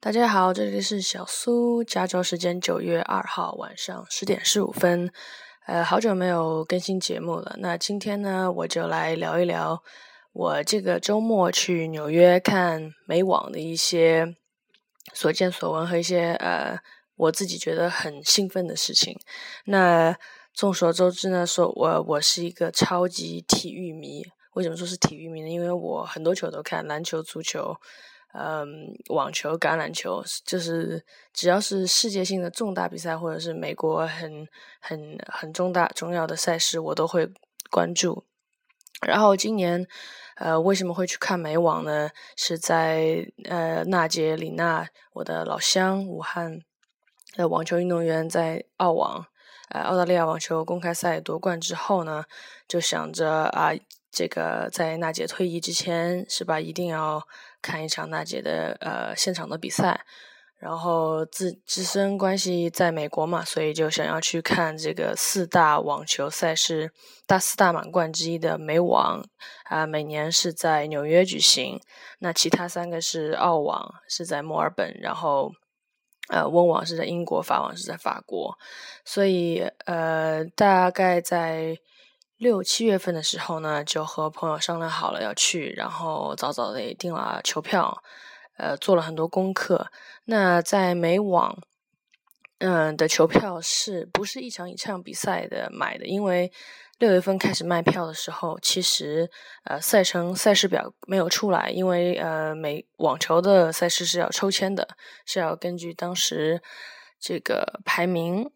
大家好，这里是小苏，加州时间九月二号晚上十点十五分。呃，好久没有更新节目了。那今天呢，我就来聊一聊我这个周末去纽约看美网的一些所见所闻和一些呃我自己觉得很兴奋的事情。那众所周知呢，说我我是一个超级体育迷。为什么说是体育迷呢？因为我很多球都看，篮球、足球。嗯，网球、橄榄球，就是只要是世界性的重大比赛，或者是美国很很很重大重要的赛事，我都会关注。然后今年，呃，为什么会去看美网呢？是在呃纳杰里娜，我的老乡，武汉的网球运动员在澳网，呃，澳大利亚网球公开赛夺冠之后呢，就想着啊。这个在娜姐退役之前是吧，一定要看一场娜姐的呃现场的比赛。然后自自身关系在美国嘛，所以就想要去看这个四大网球赛事大四大满贯之一的美网啊，每年是在纽约举行。那其他三个是澳网是在墨尔本，然后呃温网是在英国，法网是在法国。所以呃大概在。六七月份的时候呢，就和朋友商量好了要去，然后早早的也订了球票，呃，做了很多功课。那在美网，嗯的球票是不是一场一场比赛的买的？因为六月份开始卖票的时候，其实呃赛程赛事表没有出来，因为呃美网球的赛事是要抽签的，是要根据当时这个排名，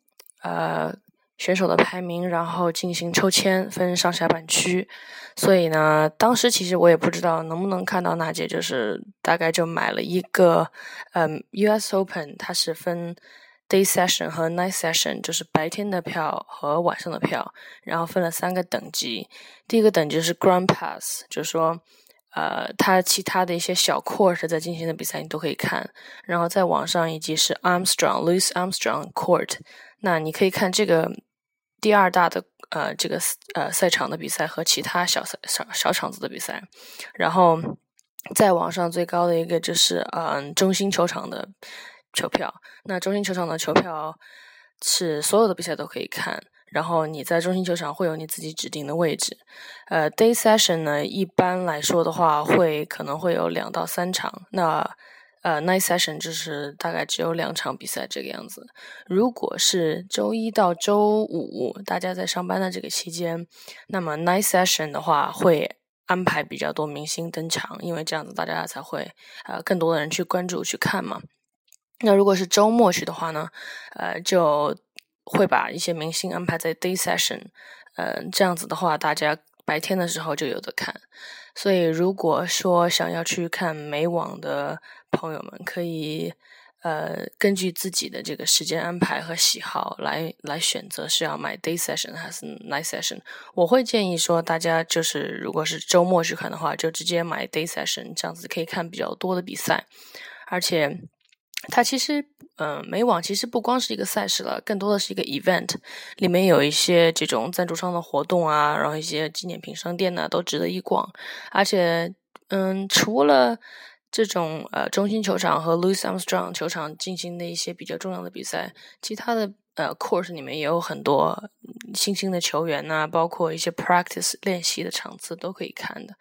呃。选手的排名，然后进行抽签，分上下半区。所以呢，当时其实我也不知道能不能看到娜姐，就是大概就买了一个，嗯，US Open，它是分 day session 和 night session，就是白天的票和晚上的票，然后分了三个等级。第一个等级是 Grand Pass，就是说，呃，它其他的一些小 court 在进行的比赛你都可以看。然后在网上以及是 Armstrong，Louis Armstrong Court，那你可以看这个。第二大的呃这个呃赛场的比赛和其他小赛小小场子的比赛，然后在网上最高的一个就是嗯中心球场的球票。那中心球场的球票是所有的比赛都可以看，然后你在中心球场会有你自己指定的位置。呃，day session 呢一般来说的话会可能会有两到三场。那呃，night session 就是大概只有两场比赛这个样子。如果是周一到周五大家在上班的这个期间，那么 night session 的话会安排比较多明星登场，因为这样子大家才会呃更多的人去关注去看嘛。那如果是周末去的话呢，呃就会把一些明星安排在 day session，呃这样子的话大家白天的时候就有的看。所以如果说想要去看美网的，朋友们可以，呃，根据自己的这个时间安排和喜好来来选择是要买 day session 还是 night session。我会建议说，大家就是如果是周末去看的话，就直接买 day session，这样子可以看比较多的比赛。而且，它其实，嗯，美网其实不光是一个赛事了，更多的是一个 event，里面有一些这种赞助商的活动啊，然后一些纪念品商店呢，都值得一逛。而且，嗯，除了这种呃中心球场和 Louis Armstrong 球场进行的一些比较重要的比赛，其他的呃 course 里面也有很多新兴的球员呐，包括一些 practice 练习的场次都可以看的。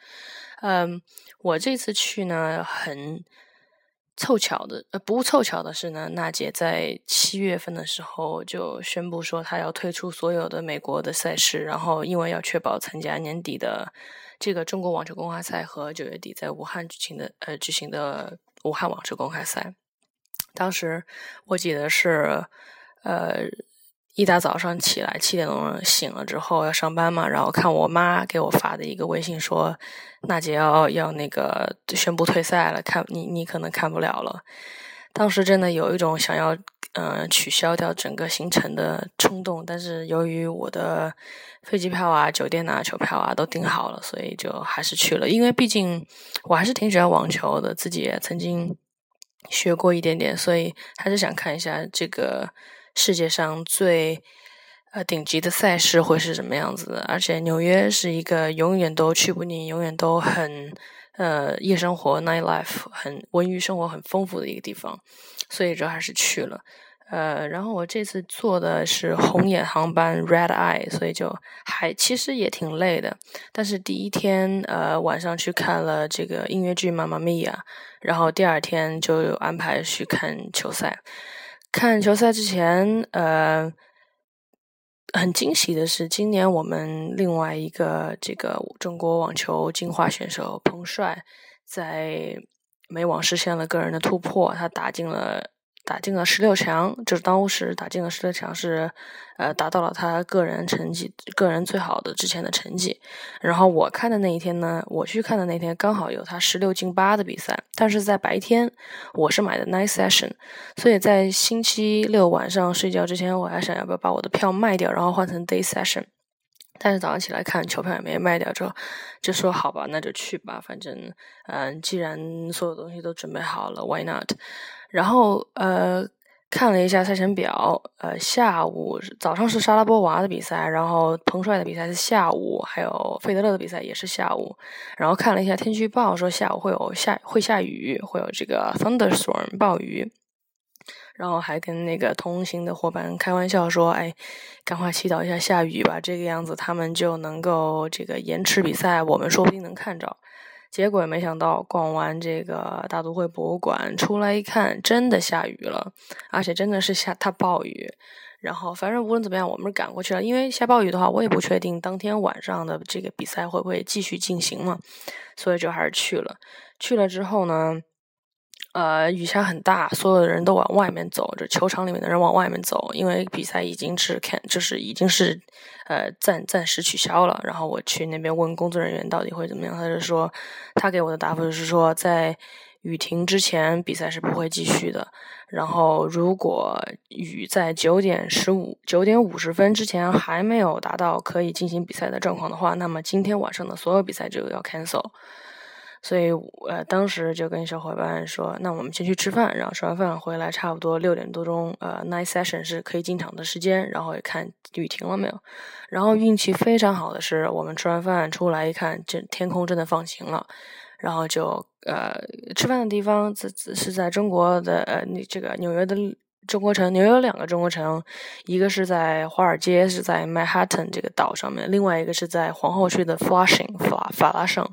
嗯，我这次去呢，很凑巧的，呃，不凑巧的是呢，娜姐在七月份的时候就宣布说她要退出所有的美国的赛事，然后因为要确保参加年底的。这个中国网球公开赛和九月底在武汉举行的呃举行的武汉网球公开赛，当时我记得是呃一大早上起来七点钟醒了之后要上班嘛，然后看我妈给我发的一个微信说娜姐要要那个宣布退赛了，看你你可能看不了了。当时真的有一种想要。嗯，取消掉整个行程的冲动，但是由于我的飞机票啊、酒店啊、球票啊都订好了，所以就还是去了。因为毕竟我还是挺喜欢网球的，自己也曾经学过一点点，所以还是想看一下这个世界上最呃顶级的赛事会是什么样子的。而且纽约是一个永远都去不腻、永远都很呃夜生活 （night life） 很文娱生活很丰富的一个地方，所以这还是去了。呃，然后我这次坐的是红眼航班 （Red Eye），所以就还其实也挺累的。但是第一天呃晚上去看了这个音乐剧《妈妈咪呀》，然后第二天就有安排去看球赛。看球赛之前，呃，很惊喜的是，今年我们另外一个这个中国网球金花选手彭帅，在美网实现了个人的突破，他打进了。打进了十六强，就是当时打进了十六强，是呃达到了他个人成绩，个人最好的之前的成绩。然后我看的那一天呢，我去看的那天刚好有他十六进八的比赛，但是在白天，我是买的 night session，所以在星期六晚上睡觉之前，我还想要不要把我的票卖掉，然后换成 day session。但是早上起来看球票也没卖掉，之后就说好吧，那就去吧，反正嗯，既然所有东西都准备好了，why not？然后呃看了一下赛程表，呃下午早上是莎拉波娃的比赛，然后彭帅的比赛是下午，还有费德勒的比赛也是下午。然后看了一下天气预报，说下午会有下会下雨，会有这个 thunderstorm 暴雨。然后还跟那个同行的伙伴开玩笑说：“哎，赶快祈祷一下下雨吧，这个样子他们就能够这个延迟比赛，我们说不定能看着。”结果也没想到，逛完这个大都会博物馆出来一看，真的下雨了，而且真的是下大暴雨。然后反正无论怎么样，我们是赶过去了。因为下暴雨的话，我也不确定当天晚上的这个比赛会不会继续进行嘛，所以就还是去了。去了之后呢？呃，雨下很大，所有的人都往外面走，这球场里面的人往外面走，因为比赛已经是看，就是已经是呃暂暂时取消了。然后我去那边问工作人员到底会怎么样，他就说他给我的答复就是说，在雨停之前比赛是不会继续的。然后如果雨在九点十五、九点五十分之前还没有达到可以进行比赛的状况的话，那么今天晚上的所有比赛就要 cancel。所以，呃，当时就跟小伙伴说：“那我们先去吃饭，然后吃完饭回来，差不多六点多钟，呃，night session 是可以进场的时间，然后也看雨停了没有。然后运气非常好的是，我们吃完饭出来一看，这天空真的放晴了。然后就，呃，吃饭的地方是是在中国的，呃，这个纽约的中国城，纽约有两个中国城，一个是在华尔街，是在 Manhattan 这个岛上面，另外一个是在皇后区的 Flushing 法法拉盛。”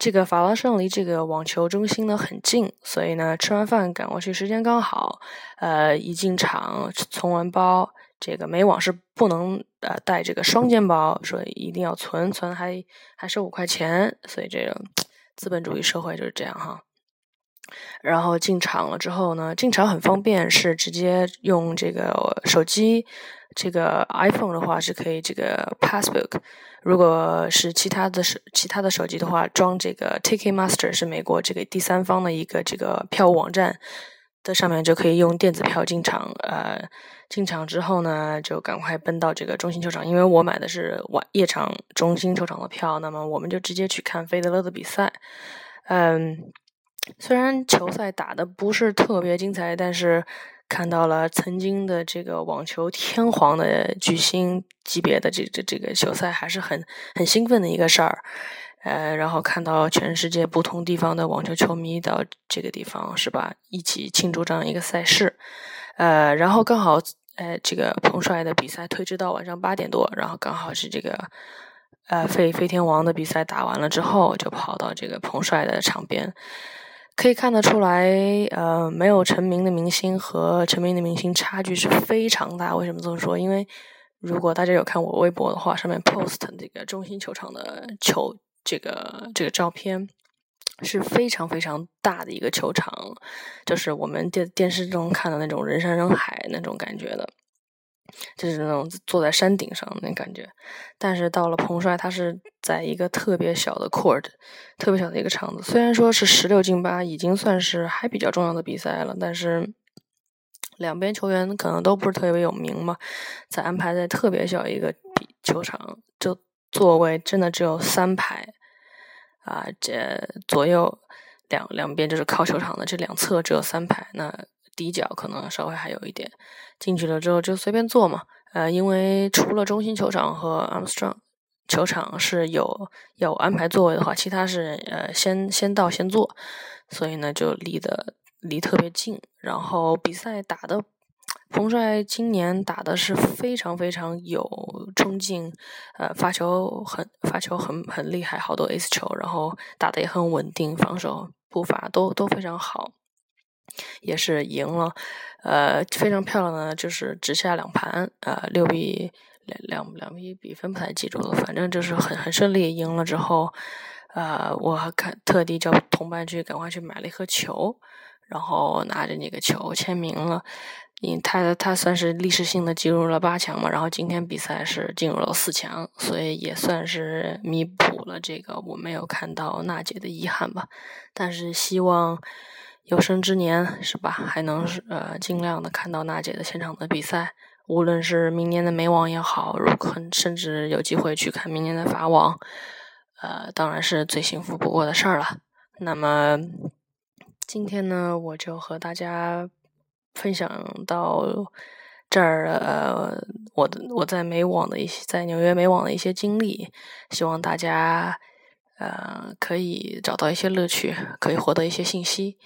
这个法拉盛离这个网球中心呢很近，所以呢吃完饭赶过去时间刚好。呃，一进场存完包，这个美网是不能呃带这个双肩包，说一定要存存还还收五块钱，所以这个资本主义社会就是这样哈。然后进场了之后呢，进场很方便，是直接用这个手机。这个 iPhone 的话是可以这个 Passbook，如果是其他的手其他的手机的话，装这个 Ticketmaster 是美国这个第三方的一个这个票务网站的上面就可以用电子票进场。呃，进场之后呢，就赶快奔到这个中心球场，因为我买的是晚夜场中心球场的票，那么我们就直接去看费德勒的比赛。嗯，虽然球赛打的不是特别精彩，但是。看到了曾经的这个网球天皇的巨星级别的这这这个球赛，还是很很兴奋的一个事儿。呃，然后看到全世界不同地方的网球球迷到这个地方是吧，一起庆祝这样一个赛事。呃，然后刚好，呃，这个彭帅的比赛推迟到晚上八点多，然后刚好是这个呃费费天王的比赛打完了之后，就跑到这个彭帅的场边。可以看得出来，呃，没有成名的明星和成名的明星差距是非常大。为什么这么说？因为如果大家有看我微博的话，上面 post 这个中心球场的球，这个这个照片是非常非常大的一个球场，就是我们电电视中看的那种人山人海那种感觉的。就是那种坐在山顶上那感觉，但是到了彭帅，他是在一个特别小的 court，特别小的一个场子。虽然说是十六进八，已经算是还比较重要的比赛了，但是两边球员可能都不是特别有名嘛，在安排在特别小一个球场，就座位真的只有三排啊，这左右两两边就是靠球场的这两侧只有三排，那。底角可能稍微还有一点，进去了之后就随便坐嘛。呃，因为除了中心球场和 Armstrong 球场是有有安排座位的话，其他是呃先先到先坐，所以呢就离得离特别近。然后比赛打的，彭帅今年打的是非常非常有冲劲，呃发球很发球很很厉害，好多 ace 球，然后打的也很稳定，防守步伐都都非常好。也是赢了，呃，非常漂亮的，就是直下两盘，呃，六比两两两比一比分不太记住了，反正就是很很顺利赢了之后，呃，我还看特地叫同伴去赶快去买了一颗球，然后拿着那个球签名了，因他他算是历史性的进入了八强嘛，然后今天比赛是进入了四强，所以也算是弥补了这个我没有看到娜姐的遗憾吧，但是希望。有生之年是吧？还能是呃尽量的看到娜姐的现场的比赛，无论是明年的美网也好，如果甚至有机会去看明年的法网，呃，当然是最幸福不过的事儿了。那么今天呢，我就和大家分享到这儿，呃，我的我在美网的一些在纽约美网的一些经历，希望大家呃可以找到一些乐趣，可以获得一些信息。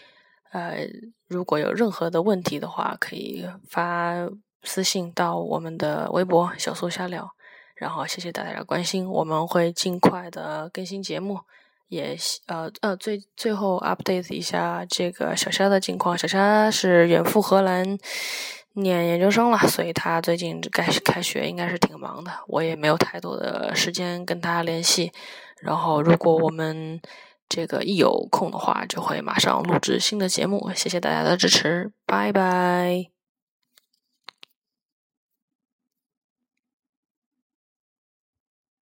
呃，如果有任何的问题的话，可以发私信到我们的微博“小苏瞎聊”。然后谢谢大家的关心，我们会尽快的更新节目。也呃呃，最最后 update 一下这个小虾的近况。小虾是远赴荷兰念研究生了，所以他最近该开学应该是挺忙的。我也没有太多的时间跟他联系。然后如果我们这个一有空的话，就会马上录制新的节目。谢谢大家的支持，拜拜。